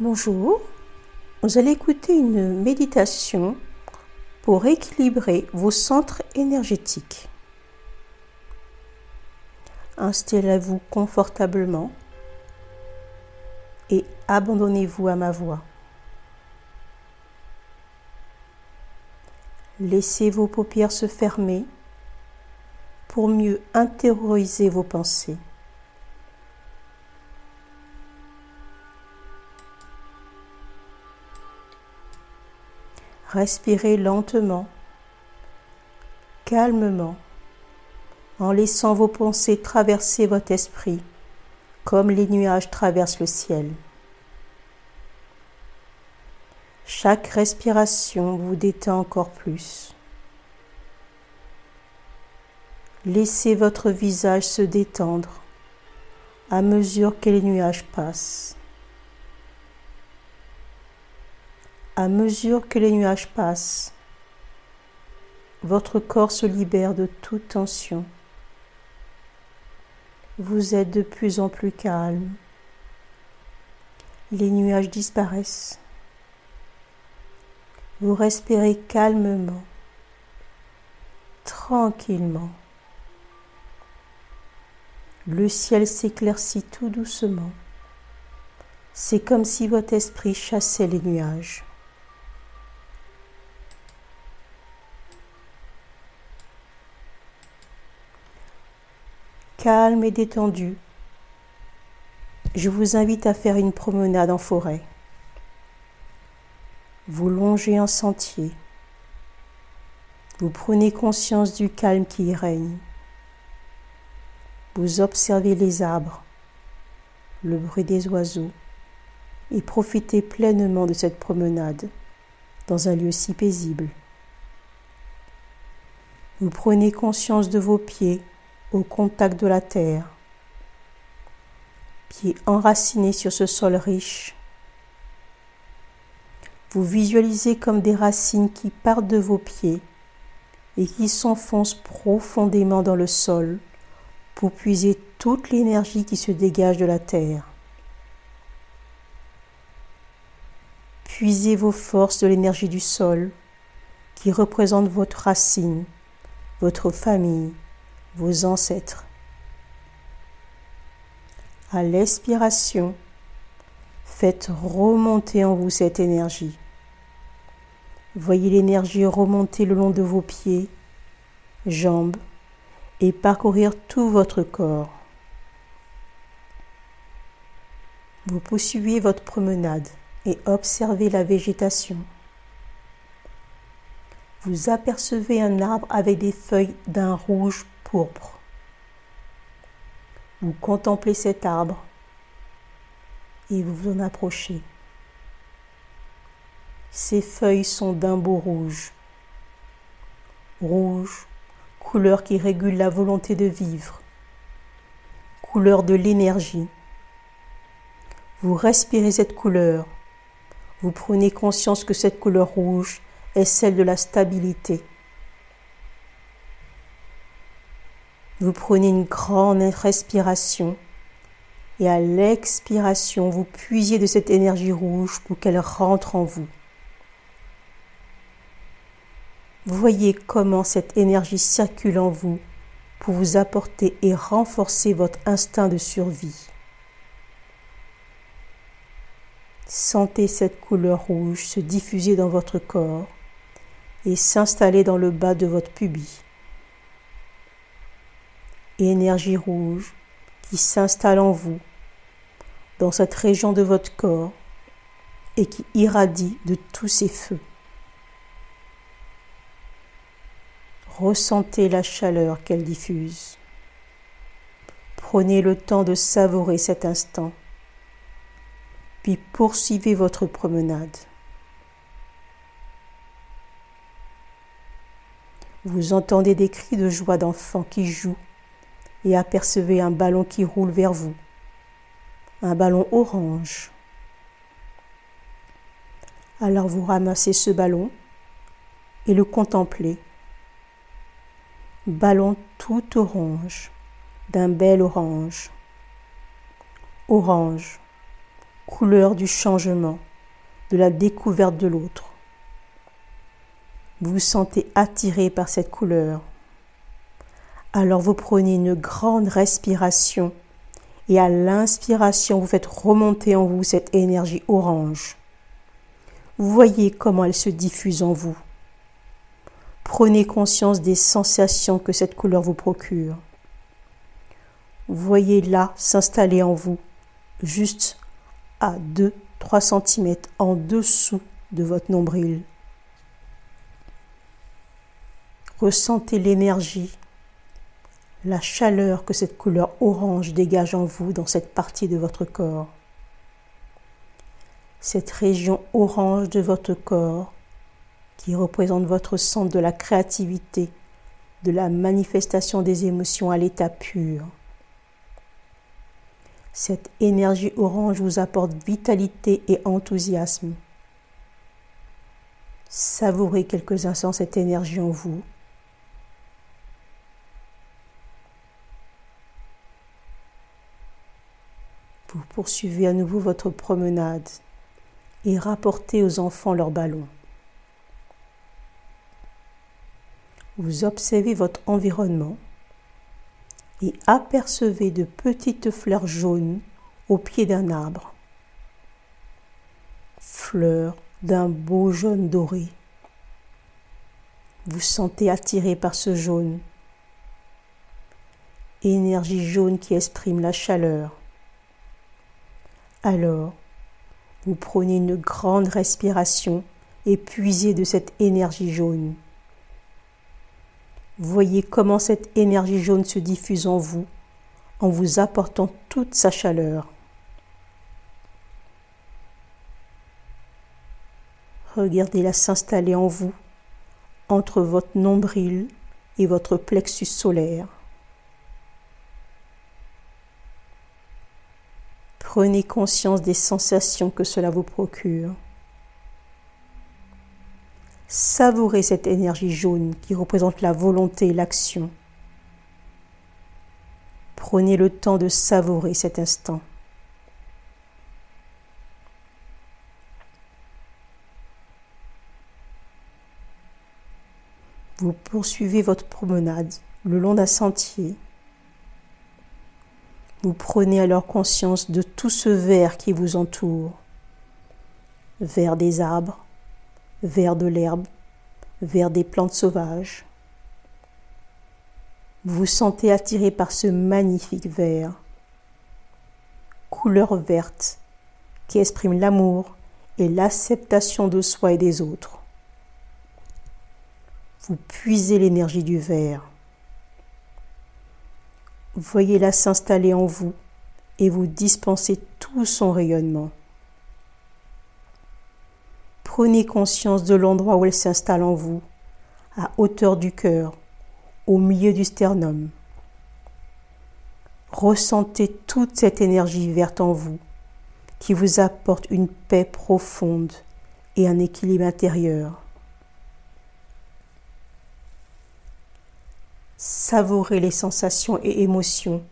Bonjour, vous allez écouter une méditation pour équilibrer vos centres énergétiques. Installez-vous confortablement et abandonnez-vous à ma voix. Laissez vos paupières se fermer pour mieux intérioriser vos pensées. Respirez lentement, calmement, en laissant vos pensées traverser votre esprit comme les nuages traversent le ciel. Chaque respiration vous détend encore plus. Laissez votre visage se détendre à mesure que les nuages passent. À mesure que les nuages passent, votre corps se libère de toute tension. Vous êtes de plus en plus calme. Les nuages disparaissent. Vous respirez calmement, tranquillement. Le ciel s'éclaircit tout doucement. C'est comme si votre esprit chassait les nuages. Calme et détendu, je vous invite à faire une promenade en forêt. Vous longez un sentier. Vous prenez conscience du calme qui y règne. Vous observez les arbres, le bruit des oiseaux et profitez pleinement de cette promenade dans un lieu si paisible. Vous prenez conscience de vos pieds au contact de la terre, pieds enracinés sur ce sol riche. Vous visualisez comme des racines qui partent de vos pieds et qui s'enfoncent profondément dans le sol pour puiser toute l'énergie qui se dégage de la terre. Puisez vos forces de l'énergie du sol qui représente votre racine, votre famille, vos ancêtres. À l'expiration, faites remonter en vous cette énergie. Voyez l'énergie remonter le long de vos pieds, jambes et parcourir tout votre corps. Vous poursuivez votre promenade et observez la végétation. Vous apercevez un arbre avec des feuilles d'un rouge pourpre. Vous contemplez cet arbre et vous vous en approchez. Ses feuilles sont d'un beau rouge. Rouge, couleur qui régule la volonté de vivre, couleur de l'énergie. Vous respirez cette couleur. Vous prenez conscience que cette couleur rouge est celle de la stabilité. Vous prenez une grande respiration et à l'expiration, vous puisiez de cette énergie rouge pour qu'elle rentre en vous. Vous voyez comment cette énergie circule en vous pour vous apporter et renforcer votre instinct de survie. Sentez cette couleur rouge se diffuser dans votre corps et s'installer dans le bas de votre pubis énergie rouge qui s'installe en vous, dans cette région de votre corps et qui irradie de tous ces feux. Ressentez la chaleur qu'elle diffuse. Prenez le temps de savourer cet instant, puis poursuivez votre promenade. Vous entendez des cris de joie d'enfants qui jouent et apercevez un ballon qui roule vers vous, un ballon orange. Alors vous ramassez ce ballon et le contemplez. Ballon tout orange, d'un bel orange. Orange, couleur du changement, de la découverte de l'autre. Vous vous sentez attiré par cette couleur. Alors vous prenez une grande respiration et à l'inspiration, vous faites remonter en vous cette énergie orange. Vous voyez comment elle se diffuse en vous. Prenez conscience des sensations que cette couleur vous procure. Voyez-la s'installer en vous, juste à 2-3 cm en dessous de votre nombril. Ressentez l'énergie, la chaleur que cette couleur orange dégage en vous dans cette partie de votre corps. Cette région orange de votre corps qui représente votre centre de la créativité, de la manifestation des émotions à l'état pur. Cette énergie orange vous apporte vitalité et enthousiasme. Savourez quelques instants cette énergie en vous. Vous poursuivez à nouveau votre promenade et rapportez aux enfants leurs ballons. Vous observez votre environnement et apercevez de petites fleurs jaunes au pied d'un arbre. Fleurs d'un beau jaune doré. Vous sentez attiré par ce jaune. Énergie jaune qui exprime la chaleur. Alors, vous prenez une grande respiration et puisez de cette énergie jaune. Voyez comment cette énergie jaune se diffuse en vous en vous apportant toute sa chaleur. Regardez-la s'installer en vous, entre votre nombril et votre plexus solaire. Prenez conscience des sensations que cela vous procure. Savourez cette énergie jaune qui représente la volonté et l'action. Prenez le temps de savourer cet instant. Vous poursuivez votre promenade le long d'un sentier. Vous prenez alors conscience de tout ce vert qui vous entoure. Vert des arbres, vers de l'herbe, vers des plantes sauvages. Vous vous sentez attiré par ce magnifique vert, couleur verte, qui exprime l'amour et l'acceptation de soi et des autres. Vous puisez l'énergie du vert. Voyez-la s'installer en vous et vous dispenser tout son rayonnement. Prenez conscience de l'endroit où elle s'installe en vous, à hauteur du cœur, au milieu du sternum. Ressentez toute cette énergie verte en vous qui vous apporte une paix profonde et un équilibre intérieur. Savourez les sensations et émotions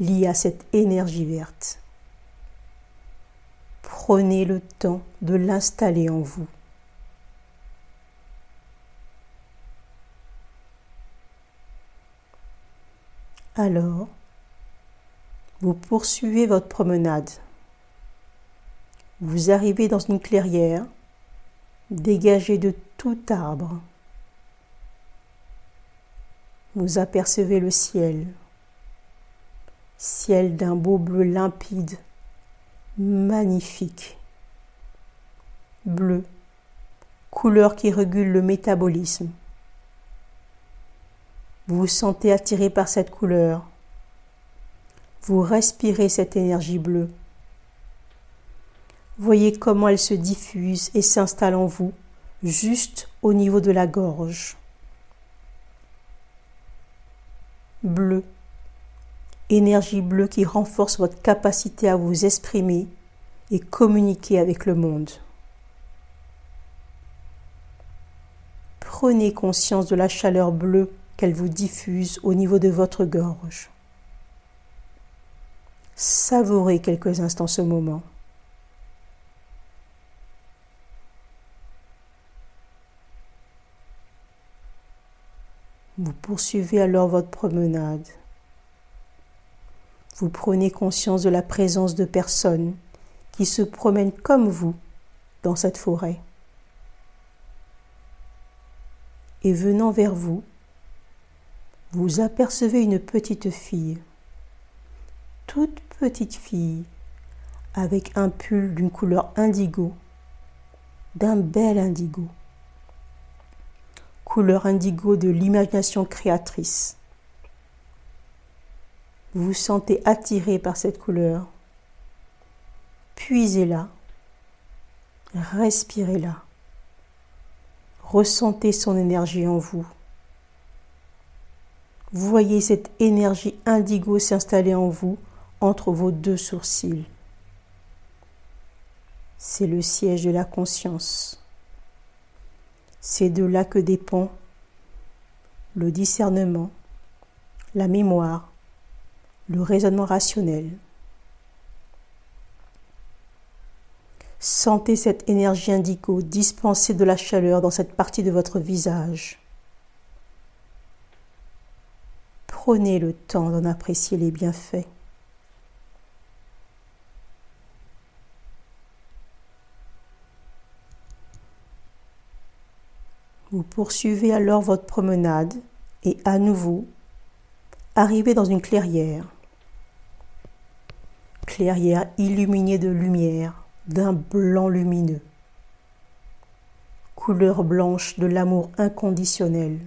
liées à cette énergie verte. Prenez le temps de l'installer en vous. Alors, vous poursuivez votre promenade. Vous arrivez dans une clairière dégagée de tout arbre. Vous apercevez le ciel, ciel d'un beau bleu limpide magnifique. Bleu, couleur qui régule le métabolisme. Vous vous sentez attiré par cette couleur. Vous respirez cette énergie bleue. Voyez comment elle se diffuse et s'installe en vous, juste au niveau de la gorge. Bleu, énergie bleue qui renforce votre capacité à vous exprimer et communiquer avec le monde. Prenez conscience de la chaleur bleue qu'elle vous diffuse au niveau de votre gorge. Savourez quelques instants ce moment. Vous poursuivez alors votre promenade. Vous prenez conscience de la présence de personnes qui se promènent comme vous dans cette forêt. Et venant vers vous, vous apercevez une petite fille, toute petite fille, avec un pull d'une couleur indigo, d'un bel indigo, couleur indigo de l'imagination créatrice. Vous vous sentez attiré par cette couleur. Puisez-la, respirez-la, ressentez son énergie en vous. Voyez cette énergie indigo s'installer en vous entre vos deux sourcils. C'est le siège de la conscience. C'est de là que dépend le discernement, la mémoire, le raisonnement rationnel. Sentez cette énergie indigo dispenser de la chaleur dans cette partie de votre visage. Prenez le temps d'en apprécier les bienfaits. Vous poursuivez alors votre promenade et à nouveau arrivez dans une clairière. Clairière illuminée de lumière, d'un blanc lumineux. Couleur blanche de l'amour inconditionnel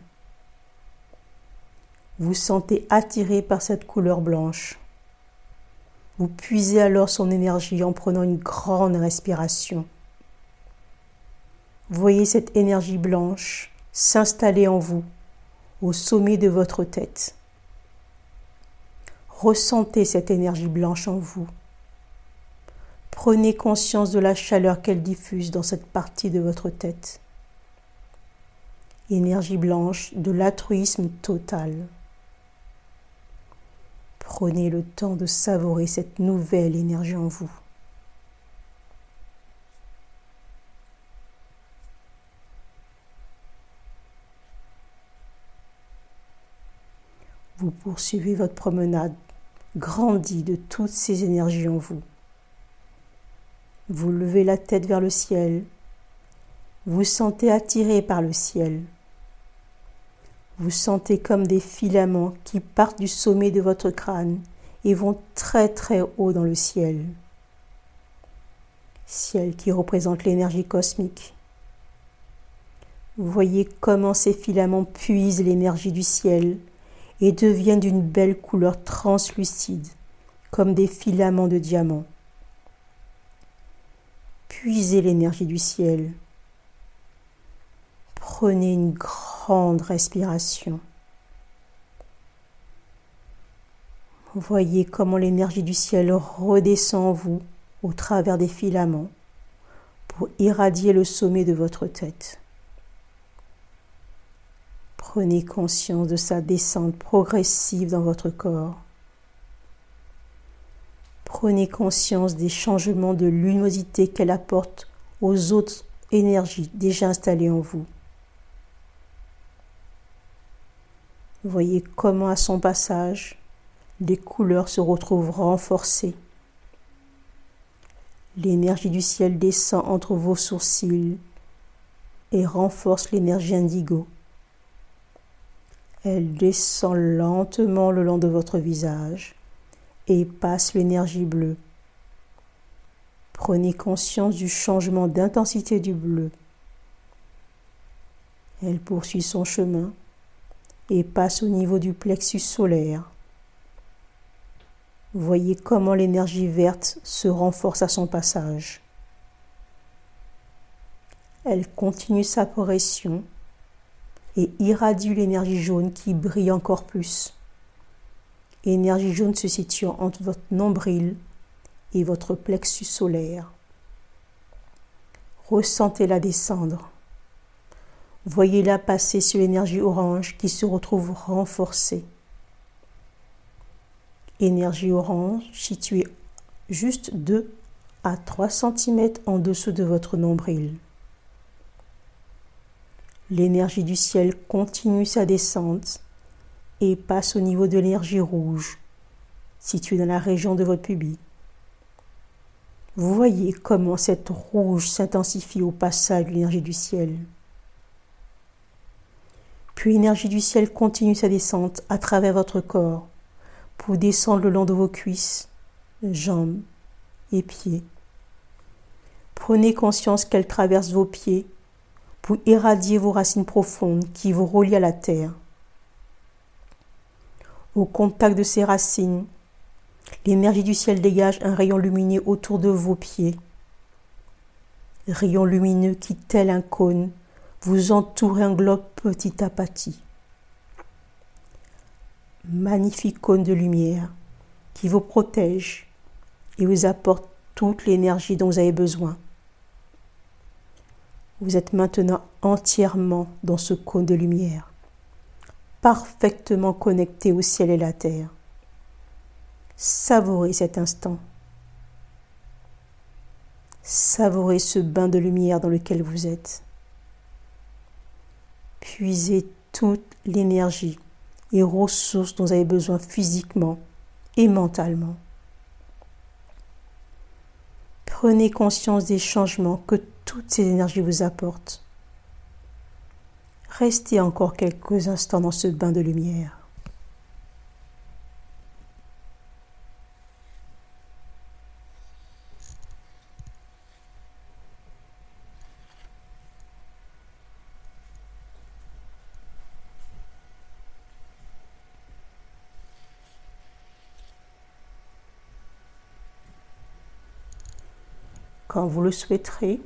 vous sentez attiré par cette couleur blanche. Vous puisez alors son énergie en prenant une grande respiration. Voyez cette énergie blanche s'installer en vous, au sommet de votre tête. Ressentez cette énergie blanche en vous. Prenez conscience de la chaleur qu'elle diffuse dans cette partie de votre tête. Énergie blanche de l'altruisme total. Prenez le temps de savourer cette nouvelle énergie en vous. Vous poursuivez votre promenade, grandie de toutes ces énergies en vous. Vous levez la tête vers le ciel. Vous sentez attiré par le ciel. Vous sentez comme des filaments qui partent du sommet de votre crâne et vont très très haut dans le ciel. Ciel qui représente l'énergie cosmique. Vous voyez comment ces filaments puisent l'énergie du ciel et deviennent d'une belle couleur translucide, comme des filaments de diamant. Puisez l'énergie du ciel. Prenez une grande respiration. Voyez comment l'énergie du ciel redescend en vous au travers des filaments pour irradier le sommet de votre tête. Prenez conscience de sa descente progressive dans votre corps. Prenez conscience des changements de luminosité qu'elle apporte aux autres énergies déjà installées en vous. Voyez comment à son passage, les couleurs se retrouvent renforcées. L'énergie du ciel descend entre vos sourcils et renforce l'énergie indigo. Elle descend lentement le long de votre visage et passe l'énergie bleue. Prenez conscience du changement d'intensité du bleu. Elle poursuit son chemin et passe au niveau du plexus solaire. Voyez comment l'énergie verte se renforce à son passage. Elle continue sa progression et irradie l'énergie jaune qui brille encore plus. L'énergie jaune se situe entre votre nombril et votre plexus solaire. Ressentez-la descendre. Voyez-la passer sur l'énergie orange qui se retrouve renforcée. Énergie orange située juste 2 à 3 cm en dessous de votre nombril. L'énergie du ciel continue sa descente et passe au niveau de l'énergie rouge, située dans la région de votre pubis. Vous voyez comment cette rouge s'intensifie au passage de l'énergie du ciel. Puis l'énergie du ciel continue sa descente à travers votre corps pour descendre le long de vos cuisses, jambes et pieds. Prenez conscience qu'elle traverse vos pieds pour irradier vos racines profondes qui vous relient à la terre. Au contact de ces racines, l'énergie du ciel dégage un rayon lumineux autour de vos pieds. Rayon lumineux qui, tel un cône, vous entoure et englobe petit à petit. Magnifique cône de lumière qui vous protège et vous apporte toute l'énergie dont vous avez besoin. Vous êtes maintenant entièrement dans ce cône de lumière, parfaitement connecté au ciel et la terre. Savourez cet instant. Savourez ce bain de lumière dans lequel vous êtes. Puisez toute l'énergie et ressources dont vous avez besoin physiquement et mentalement. Prenez conscience des changements que toutes ces énergies vous apportent. Restez encore quelques instants dans ce bain de lumière. Quand vous le souhaiterez,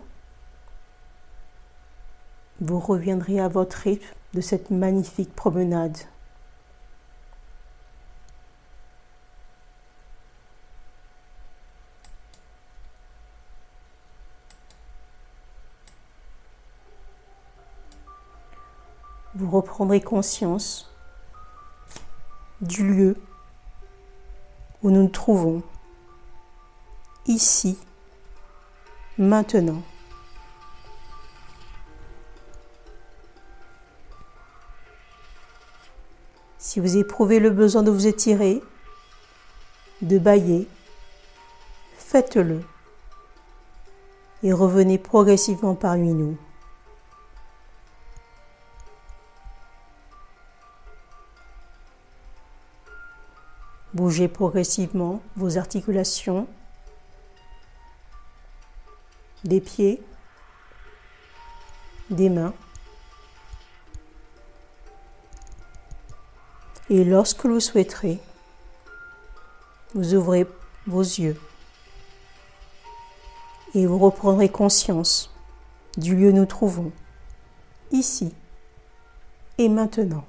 vous reviendrez à votre rythme de cette magnifique promenade. Vous reprendrez conscience du lieu où nous nous trouvons, ici maintenant. Si vous éprouvez le besoin de vous étirer, de bailler, faites-le et revenez progressivement parmi nous. Bougez progressivement vos articulations, des pieds, des mains. Et lorsque vous souhaiterez, vous ouvrez vos yeux et vous reprendrez conscience du lieu où nous trouvons, ici et maintenant.